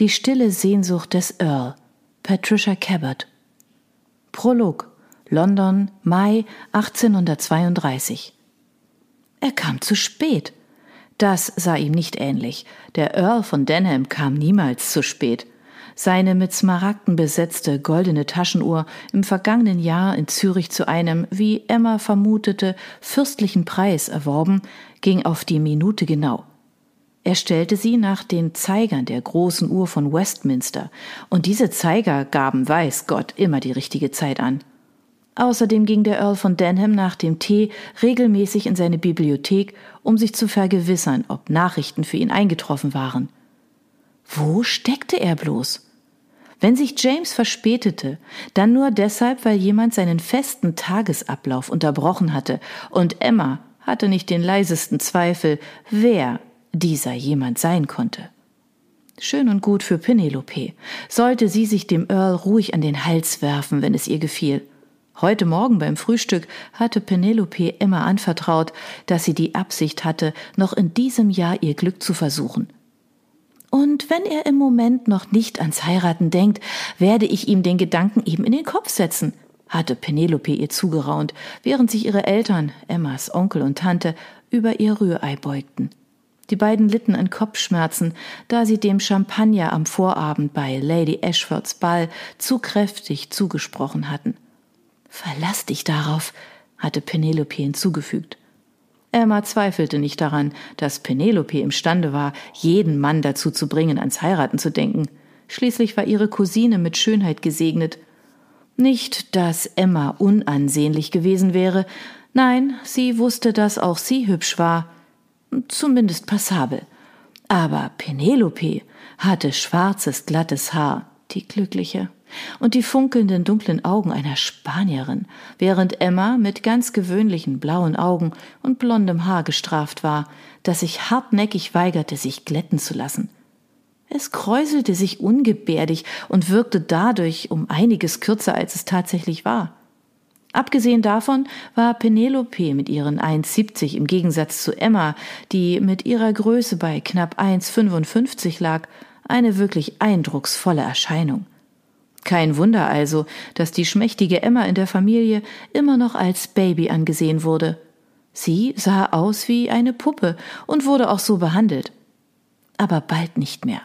Die stille Sehnsucht des Earl. Patricia Cabot. Prolog. London, Mai 1832. Er kam zu spät. Das sah ihm nicht ähnlich. Der Earl von Denham kam niemals zu spät. Seine mit Smaragden besetzte goldene Taschenuhr im vergangenen Jahr in Zürich zu einem, wie Emma vermutete, fürstlichen Preis erworben, ging auf die Minute genau. Er stellte sie nach den Zeigern der großen Uhr von Westminster, und diese Zeiger gaben, weiß Gott, immer die richtige Zeit an. Außerdem ging der Earl von Denham nach dem Tee regelmäßig in seine Bibliothek, um sich zu vergewissern, ob Nachrichten für ihn eingetroffen waren. Wo steckte er bloß? Wenn sich James verspätete, dann nur deshalb, weil jemand seinen festen Tagesablauf unterbrochen hatte, und Emma hatte nicht den leisesten Zweifel, wer dieser jemand sein konnte. Schön und gut für Penelope. Sollte sie sich dem Earl ruhig an den Hals werfen, wenn es ihr gefiel. Heute Morgen beim Frühstück hatte Penelope Emma anvertraut, dass sie die Absicht hatte, noch in diesem Jahr ihr Glück zu versuchen. Und wenn er im Moment noch nicht ans Heiraten denkt, werde ich ihm den Gedanken eben in den Kopf setzen, hatte Penelope ihr zugeraunt, während sich ihre Eltern, Emmas Onkel und Tante, über ihr Rührei beugten. Die beiden litten an Kopfschmerzen, da sie dem Champagner am Vorabend bei Lady Ashfords Ball zu kräftig zugesprochen hatten. Verlass dich darauf, hatte Penelope hinzugefügt. Emma zweifelte nicht daran, dass Penelope imstande war, jeden Mann dazu zu bringen, ans Heiraten zu denken. Schließlich war ihre Cousine mit Schönheit gesegnet. Nicht, dass Emma unansehnlich gewesen wäre, nein, sie wusste, dass auch sie hübsch war, zumindest passabel. Aber Penelope hatte schwarzes, glattes Haar, die glückliche, und die funkelnden dunklen Augen einer Spanierin, während Emma mit ganz gewöhnlichen blauen Augen und blondem Haar gestraft war, das sich hartnäckig weigerte, sich glätten zu lassen. Es kräuselte sich ungebärdig und wirkte dadurch um einiges kürzer, als es tatsächlich war. Abgesehen davon war Penelope mit ihren 1,70 im Gegensatz zu Emma, die mit ihrer Größe bei knapp 1,55 lag, eine wirklich eindrucksvolle Erscheinung. Kein Wunder also, dass die schmächtige Emma in der Familie immer noch als Baby angesehen wurde. Sie sah aus wie eine Puppe und wurde auch so behandelt. Aber bald nicht mehr.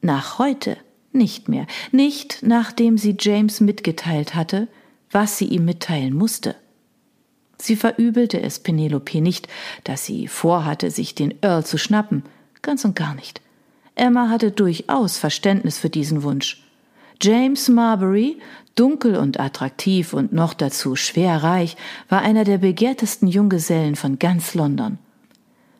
Nach heute nicht mehr. Nicht nachdem sie James mitgeteilt hatte, was sie ihm mitteilen musste. Sie verübelte es Penelope nicht, dass sie vorhatte, sich den Earl zu schnappen, ganz und gar nicht. Emma hatte durchaus Verständnis für diesen Wunsch. James Marbury, dunkel und attraktiv und noch dazu schwer reich, war einer der begehrtesten Junggesellen von ganz London.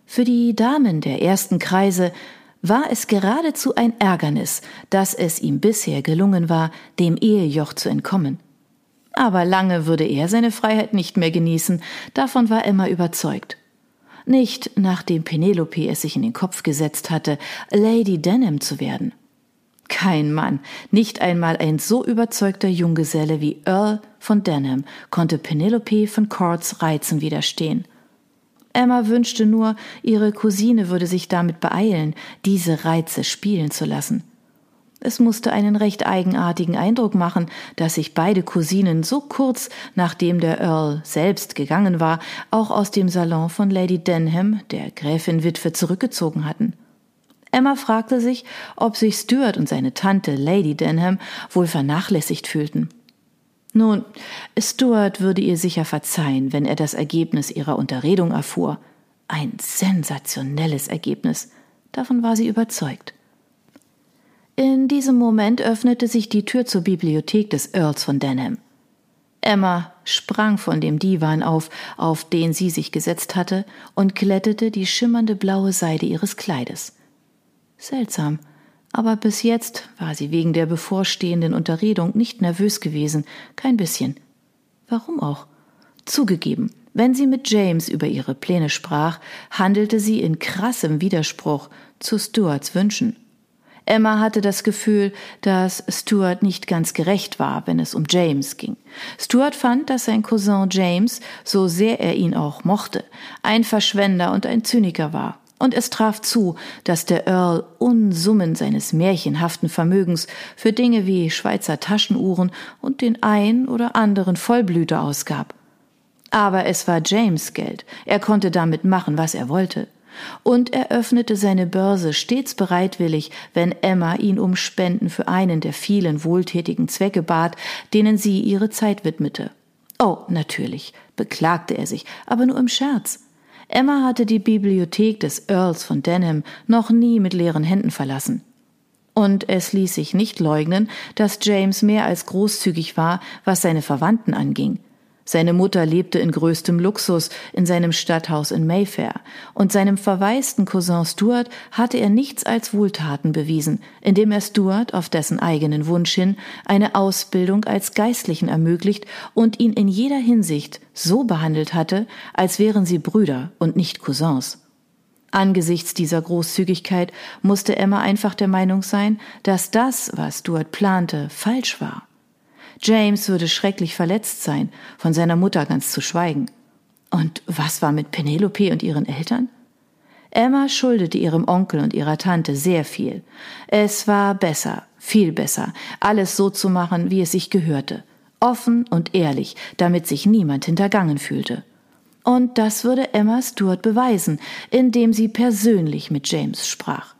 Für die Damen der ersten Kreise war es geradezu ein Ärgernis, dass es ihm bisher gelungen war, dem Ehejoch zu entkommen. Aber lange würde er seine Freiheit nicht mehr genießen, davon war Emma überzeugt. Nicht nachdem Penelope es sich in den Kopf gesetzt hatte, Lady Denham zu werden. Kein Mann, nicht einmal ein so überzeugter Junggeselle wie Earl von Denham konnte Penelope von Courts Reizen widerstehen. Emma wünschte nur, ihre Cousine würde sich damit beeilen, diese Reize spielen zu lassen. Es musste einen recht eigenartigen Eindruck machen, dass sich beide Cousinen so kurz nachdem der Earl selbst gegangen war, auch aus dem Salon von Lady Denham, der Gräfin Witwe, zurückgezogen hatten. Emma fragte sich, ob sich Stuart und seine Tante Lady Denham wohl vernachlässigt fühlten. Nun, Stuart würde ihr sicher verzeihen, wenn er das Ergebnis ihrer Unterredung erfuhr. Ein sensationelles Ergebnis. Davon war sie überzeugt. In diesem Moment öffnete sich die Tür zur Bibliothek des Earls von Denham. Emma sprang von dem Divan auf, auf den sie sich gesetzt hatte, und glättete die schimmernde blaue Seide ihres Kleides. Seltsam, aber bis jetzt war sie wegen der bevorstehenden Unterredung nicht nervös gewesen, kein bisschen. Warum auch? Zugegeben, wenn sie mit James über ihre Pläne sprach, handelte sie in krassem Widerspruch zu Stuarts Wünschen. Emma hatte das Gefühl, dass Stuart nicht ganz gerecht war, wenn es um James ging. Stuart fand, dass sein Cousin James, so sehr er ihn auch mochte, ein Verschwender und ein Zyniker war. Und es traf zu, dass der Earl Unsummen seines märchenhaften Vermögens für Dinge wie Schweizer Taschenuhren und den ein oder anderen Vollblüter ausgab. Aber es war James Geld, er konnte damit machen, was er wollte. Und er öffnete seine Börse stets bereitwillig, wenn Emma ihn um Spenden für einen der vielen wohltätigen Zwecke bat, denen sie ihre Zeit widmete. Oh, natürlich, beklagte er sich, aber nur im Scherz. Emma hatte die Bibliothek des Earls von Denham noch nie mit leeren Händen verlassen. Und es ließ sich nicht leugnen, dass James mehr als großzügig war, was seine Verwandten anging. Seine Mutter lebte in größtem Luxus in seinem Stadthaus in Mayfair, und seinem verwaisten Cousin Stuart hatte er nichts als Wohltaten bewiesen, indem er Stuart auf dessen eigenen Wunsch hin eine Ausbildung als Geistlichen ermöglicht und ihn in jeder Hinsicht so behandelt hatte, als wären sie Brüder und nicht Cousins. Angesichts dieser Großzügigkeit musste Emma einfach der Meinung sein, dass das, was Stuart plante, falsch war. James würde schrecklich verletzt sein, von seiner Mutter ganz zu schweigen. Und was war mit Penelope und ihren Eltern? Emma schuldete ihrem Onkel und ihrer Tante sehr viel. Es war besser, viel besser, alles so zu machen, wie es sich gehörte. Offen und ehrlich, damit sich niemand hintergangen fühlte. Und das würde Emma Stuart beweisen, indem sie persönlich mit James sprach.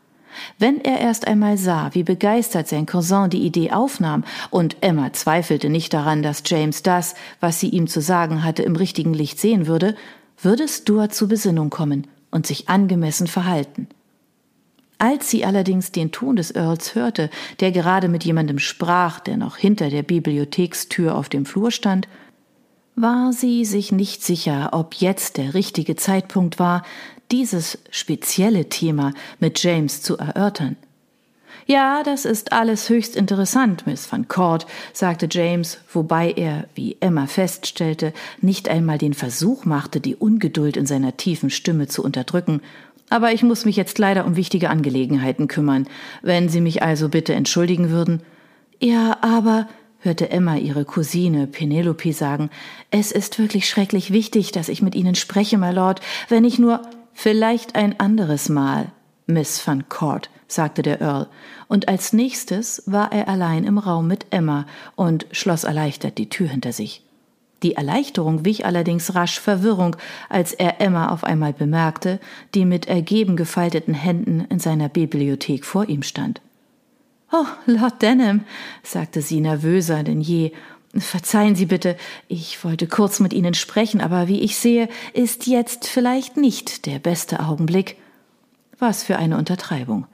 Wenn er erst einmal sah, wie begeistert sein Cousin die Idee aufnahm, und Emma zweifelte nicht daran, dass James das, was sie ihm zu sagen hatte, im richtigen Licht sehen würde, würde Stuart zu Besinnung kommen und sich angemessen verhalten. Als sie allerdings den Ton des Earls hörte, der gerade mit jemandem sprach, der noch hinter der Bibliothekstür auf dem Flur stand, war sie sich nicht sicher, ob jetzt der richtige Zeitpunkt war, dieses spezielle Thema mit James zu erörtern. Ja, das ist alles höchst interessant, Miss Van Court, sagte James, wobei er, wie Emma feststellte, nicht einmal den Versuch machte, die Ungeduld in seiner tiefen Stimme zu unterdrücken. Aber ich muss mich jetzt leider um wichtige Angelegenheiten kümmern. Wenn Sie mich also bitte entschuldigen würden. Ja, aber, hörte Emma ihre Cousine Penelope sagen, es ist wirklich schrecklich wichtig, dass ich mit Ihnen spreche, my Lord, wenn ich nur Vielleicht ein anderes Mal, Miss Van Court, sagte der Earl, und als nächstes war er allein im Raum mit Emma und schloss erleichtert die Tür hinter sich. Die Erleichterung wich allerdings rasch Verwirrung, als er Emma auf einmal bemerkte, die mit ergeben gefalteten Händen in seiner Bibliothek vor ihm stand. Oh, Lord Denham, sagte sie nervöser denn je Verzeihen Sie bitte, ich wollte kurz mit Ihnen sprechen, aber wie ich sehe, ist jetzt vielleicht nicht der beste Augenblick. Was für eine Untertreibung.